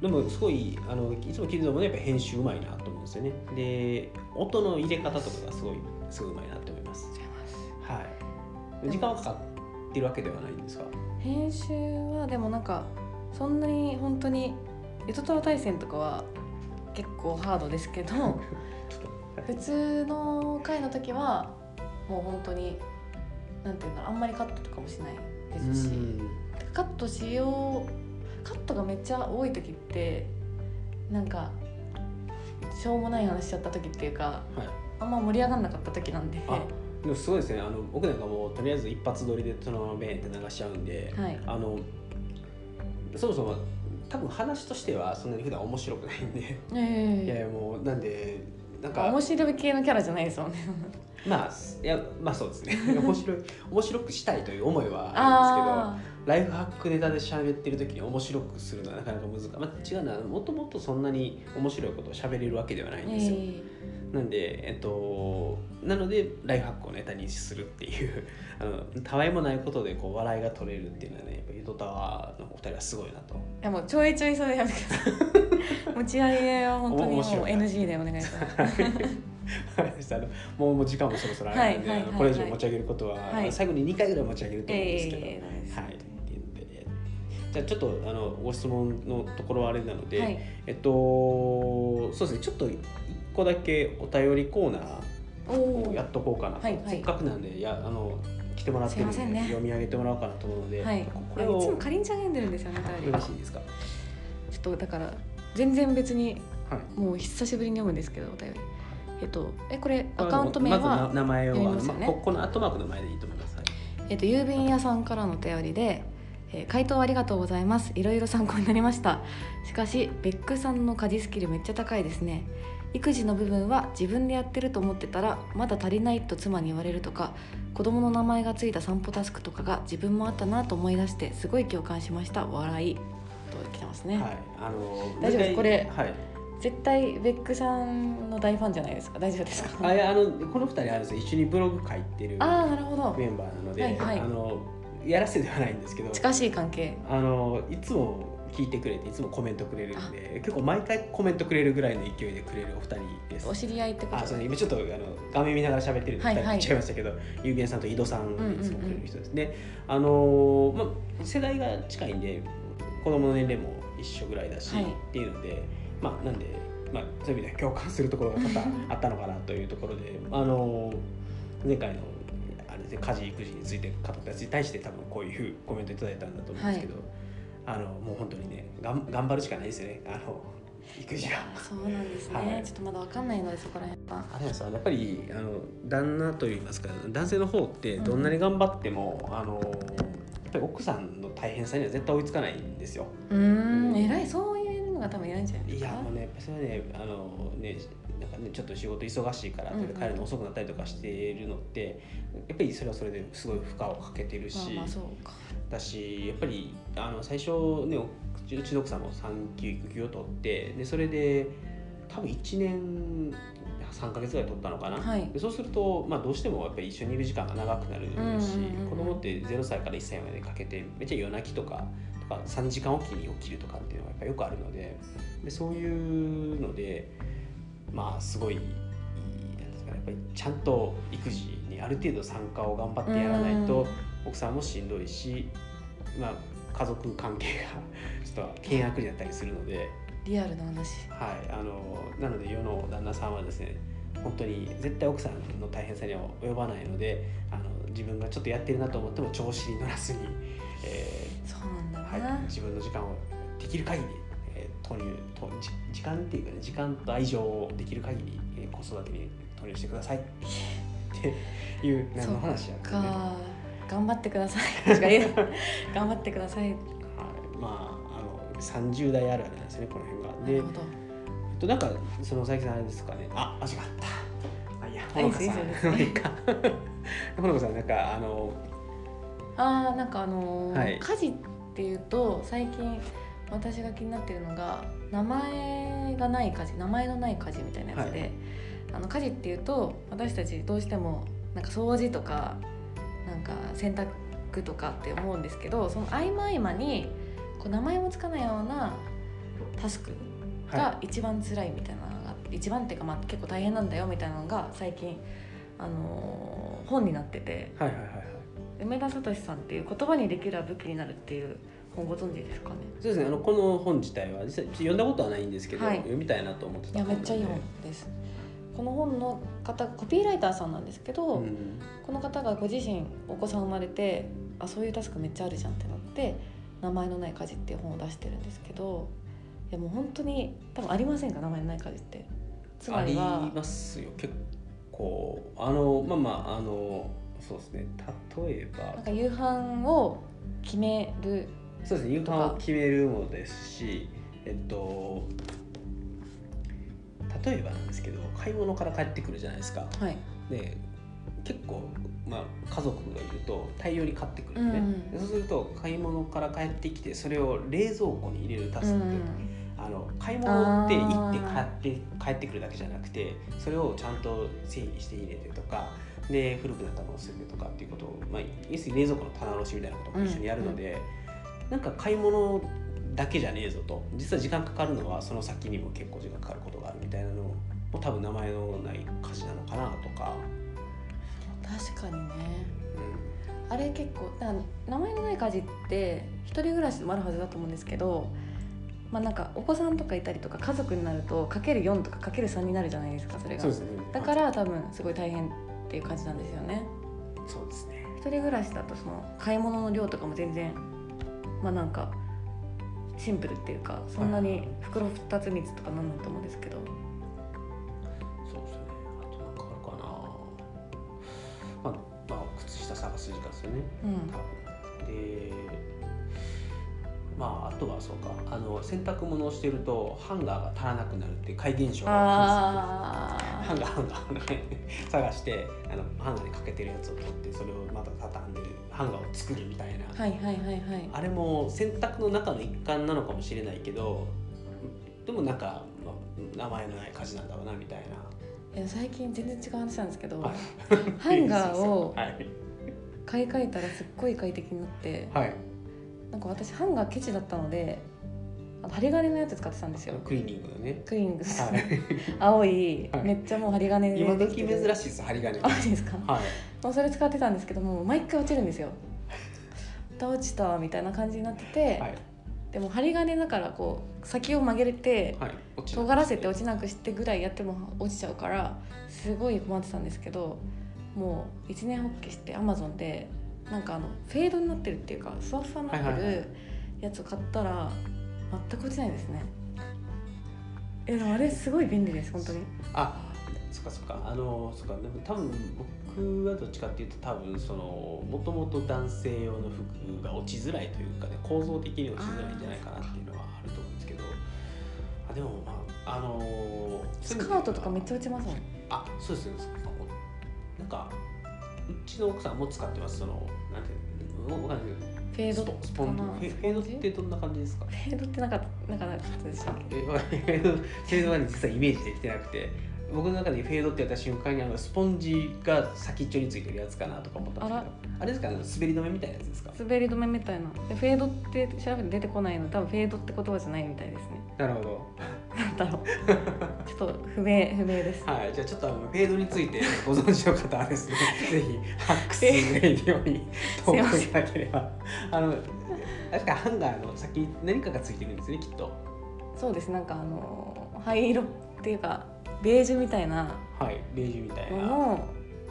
でもすごいあのいつも聞いててもねやっぱ編集うまいなと思うんですよね。で音の入れ方とかがすごいすごいうまいなと思います。はい時間はかかってるわけではないんですか？編集はでもなんかそんなに本当にゆとたわ対戦とかは結構ハードですけど 普通の回の時はもう本当になんていうんだろうあんまりカットとかもしないですしカットしようカットがめっちゃ多い時ってなんかしょうもない話しちゃった時っていうかはい。あんま盛り上がんなかった時なんで。あでもすごいですね。あの僕なんかもうとりあえず一発撮りでそのままベーンって流しちゃうんで、はい。あのそもそも多分話としてはそんなに普段面白くないんで、えいやいやもうなんでなんか面白い系のキャラじゃないですもんね。まあいやまあそうですね。面白い面白くしたいという思いはああるんですけどライフハックネタで喋ってる時に面白くするのはなかなか難しい、まあ、違うな。もともとそんなに面白いことを喋れるわけではないんーですよ、えなんで、えっと、なのでライフハックをネタにするっていう あのたわいもないことでこう笑いが取れるっていうのはねやっぱゆとたわのお二人はすごいなと。ーいやもうちょいちょいそれやめてください。持ち上げは本当に。もう NG でお願いします。もうもう時間もそろそろあるので、はいはいはいあのこれ以上持ち上げることは、はい。最後に2回ぐらい持ち上げると思うんですけど、ええはいじゃあちょっとあのご質問のところはあれなので、はい。えっとそうですねちょっと一個だけお便りコーナーをやっとこうかなと、はいはい。せっかくなんでやあの来てもらってるんでね。読み上げてもらおうかなと思うので、はい。ここれいつもかりんちゃん読んでるんですよねお便り。よろしいですか？ちょっとだから全然別にはい。もう久しぶりに読むんですけどお便り。えっとえこれアカウント名は、まずな名前を、まあのここのアットマークの前でいいと思います、はい。えっと、郵便屋さんからのお便りで、えー回答ありがとうございます。いろいろ参考になりました。しかしベックさんの家事スキルめっちゃ高いですね。育児の部分は自分でやってると思ってたらまだ足りないと妻に言われるとか子供の名前がついた散歩タスクとかが自分もあったなと思い出してすごい共感しました。笑い。と来てますね、はい、あの大丈夫です？これはい。絶対ベックさんの大ファンじゃないですか。大丈夫ですか？あいやあのこの二人あるんですよ。一緒にブログ書いてるメンバーなので、はいはい。あのやらせではないんですけど近しい関係。あのいつも聞いてくれていつもコメントくれるんで結構毎回コメントくれるぐらいの勢いでくれるお二人ですお知り合いってことあそうね今ちょっとあの画面見ながら喋ってるんで2はいはい。人違いましたけど、ゆうべんさんと井戸さんんうんいつもくれる人です。ね、あのまあ世代が近いんで子供の年齢も一緒ぐらいだし、はい。っていうのでまあなんでまあそういう意味では共感するところが多々あったのかなというところであの前回ので家事育児について語ったやつに対して多分こういうコメントいただいたんだと思うんですけど、あのもう本当にねがん頑張るしかないですよね。あの育児は。そうなんですね、はい。ちょっとまだわかんないのでそこら辺は。あれなんですよやっぱりあの旦那といいますか男性の方ってどんなに頑張っても、あのやっぱり奥さんの大変さには絶対追いつかないんですよ。うーん。偉い。そういうのが多分偉いんじゃないでいすか？やもうねやっぱそれはねあのねなんかねちょっと仕事忙しいからって帰るの遅くなったりとかしているのってやっぱりそれはそれですごい負荷をかけてるし、だしやっぱりあの最初ねうちの奥さんも産休育休を取ってでそれで多分1年3か月ぐらい取ったのかな、はい。でそうすると、まあ、どうしてもやっぱり一緒にいる時間が長くなるし、子供って0歳から1歳までかけてめっちゃ夜泣きとかとか3時間おきに起きるとかっていうのがやっぱよくあるのででそういうのでまあすごいなんですかね。やっぱりちゃんと育児にある程度参加を頑張ってやらないと、うん。奥さんもしんどいし、まあ、家族関係がちょっと険悪になったりするので。リアルな話。はい、あのなので世の旦那さんはですね本当に絶対奥さんの大変さには及ばないのであの自分がちょっとやってるなと思っても調子に乗らずに、えそうなんーだな、はい、自分の時間をできる限り、えー投入とじ時間っていうかね時間と愛情をできる限り、えー子育てに投入してください。っていう何の話やったんで、はか。頑張ってください。頑張ってください。い、まああの30代あるあるなんですねこの辺が。でなるほど。えっと、なんかその佐伯さんあれですかね。あ間違った。あいやはいほのかさん。ほのかさんなんかあのあーなんかあのーはい。家事っていうと最近私が気になってるのが名前がない家事名前のない家事みたいなやつで、はい。あの家事っていうと私たちどうしてもなんか掃除とかなんか洗濯とかって思うんですけどその合間合間にこう名前もつかないようなタスクはが一番辛いみたいなのが、一番っていうかまあ結構大変なんだよみたいなのが最近、あのー本になってて。いはいはいはいはい。梅田聡さんっていう言葉にできるは武器になるっていう本ご存知ですかね。そうですねあのこの本自体は実際読んだことはないんですけど、はい。読みたいなと思っていたやめっちゃいい本でです。この本の方コピーライターさんなんですけど、うん。この方がご自身お子さん生まれてあそういうタスクめっちゃあるじゃんってなって「名前のない家事」っていう本を出してるんですけどいやもう本当に多分ありませんか？名前のない家事って。つまありりはますよ。結構あのまあまああのそうですね。例えば。なんか夕飯を決めるそうですね夕飯を決めるもですしえっと例えばなんですけど買い物から帰ってくるじゃないですか。はい。で結構、まあ、家族がいると大量に買ってくるんですね、うんうん。でそうすると買い物から帰ってきてそれを冷蔵庫に入れるタスク。って、あの買い物って行って買って帰ってくるだけじゃなくてそれをちゃんと整理して入れてとかで古くなったものを捨ててとかっていうことを、まあ、要するに冷蔵庫の棚卸しみたいなことも一緒にやるので、なんか買い物だけじゃねえぞと。実は時間かかるのはその先にも結構時間かかることがあるみたいなのも多分名前のない歌詞なのかなとか、確かにね。うあれ結構名前のない家事って一人暮らしでもあるはずだと思うんですけどまあなんかお子さんとかいたりとか家族になるとかける4とかかける3になるじゃないですかそれが。ね。だから多分すごい大変っていう感じなんですよね。そうですね。一人暮らしだとその買い物の量とかも全然まあなんかシンプルっていうかそんなに袋2つ3つとかなんないと思うんですけど。そうですね。あとなんかあるかな。まあ、まあ、靴下探す時間ですよね。うん。でまああとはそうか。あの洗濯物をしてるとハンガーが足らなくなるって怪現象があるんですハンガーハンガー探してあのハンガーにかけてるやつを取ってそれをまた畳んでハンガーを作るみたいな、あはいはいはいはい。あれも洗濯の中の一環なのかもしれないけどでもなんか、まあ、名前のない家事なんだろうなみたいいや最近全然違う話なんですけど、な、はい、ハンガーを はい、買い替えたらすっごい快適になってはい、なんか私ハンガーケチだったので針金のやつ使ってたんですよ。クリーニングのね。クリーニングス、はい。青い、はい。めっちゃもう針金で今時珍しいです針金。あいいですか。はい。もうそれ使ってたんですけども毎回落ちるんですよ。また落ちたみたいな感じになってて、はい。でも針金だからこう先を曲げれてはい。尖らせて落ちなくしてぐらいやっても落ちちゃうからすごい困ってたんですけどもう一年発起してアマゾンでなんかあのフェードになってるっていうかふわふわになってはいはいはるやつを買ったら全く落ちないですね。えでもあれすごい便利です本当に。あそっかそっか。あのそっか。でも多分僕はどっちかっていうと多分そのもともと男性用の服が落ちづらいというかね構造的に落ちづらいんじゃないかなっていうのはあると思うんですけど。あでもまああのスカートとかめっちゃ落ちますもん。あそうですね。なんかうちの奥さんも使ってます。そのなんていうのわかんないけどフェードスポスポンかなフェフェードってどんな感じですか？フェードってなんかなんかなんかでしたっけえフェードフェードはね実はイメージできてなくて僕の中でフェードって言った瞬間にあのスポンジが先っちょについてるやつかなとか思ったんですけどあれですか？ね滑り止めみたいなやつですか？滑り止めみたいな。でフェードって調べて出てこないの。多分フェードって言葉じゃないみたいですね。なるほど。なんだろう。ちょっと不明不明です。はい。じゃあちょっとあのフェードについてご存知の方はですね ぜひハックスレディオに投稿いただければ。あの確かハンガーの先に何かがついてるんですねきっと。そうです。なんかあの灰色っていうかベージュみたいな。はいベージュみたいな。のの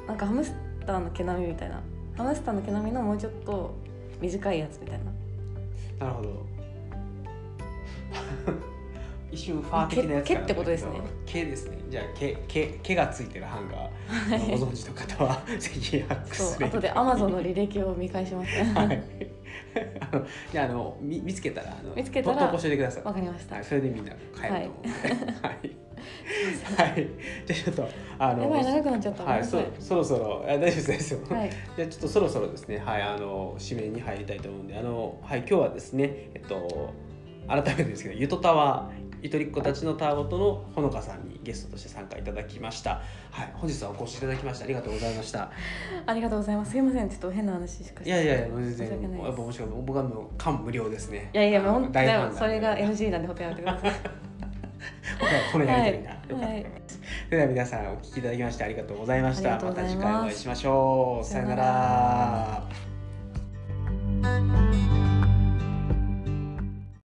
なんかハムスターの毛並みみたいな。ハムスターの毛並みのもうちょっと短いやつみたいな。なるほど。一瞬ファー的なやつかな毛ってことですね。毛ですね。じゃあ毛毛毛がついてるハンガー。ご存知の方はぜひハックスそう後でアマゾンの履歴を見返しますはいじゃああの見見つけたらあの見つけたらと投稿してください。わかりました。はい、それでみんな帰ると思う。ので、はい、はい、じゃあちょっとあのやばい長くなっちゃった。はい、そそろそろあ大丈夫です大丈夫はい。じゃあちょっとそろそろですね、はい、あの締めに入りたいと思うんで、あのはい今日はですね、えっと改めてですけど、ゆとたわゆとりっ子たちのたわごとのほのかさんにゲストとして参加いただきました。はい、本日はお越しいただきましてありがとうございました。ありがとうございますすいませんちょっと変な話しかいやいやいや全然やっぱ面白い僕はもう感無量ですね。いやいやもう本当大ファンなんでそれが NG なんでほんとやめてくださいこのやりとりが、はいよかったはいでは皆さんお聞きいただきましてありがとうございました。ますた次回お会いしましょう。さよなさよなら。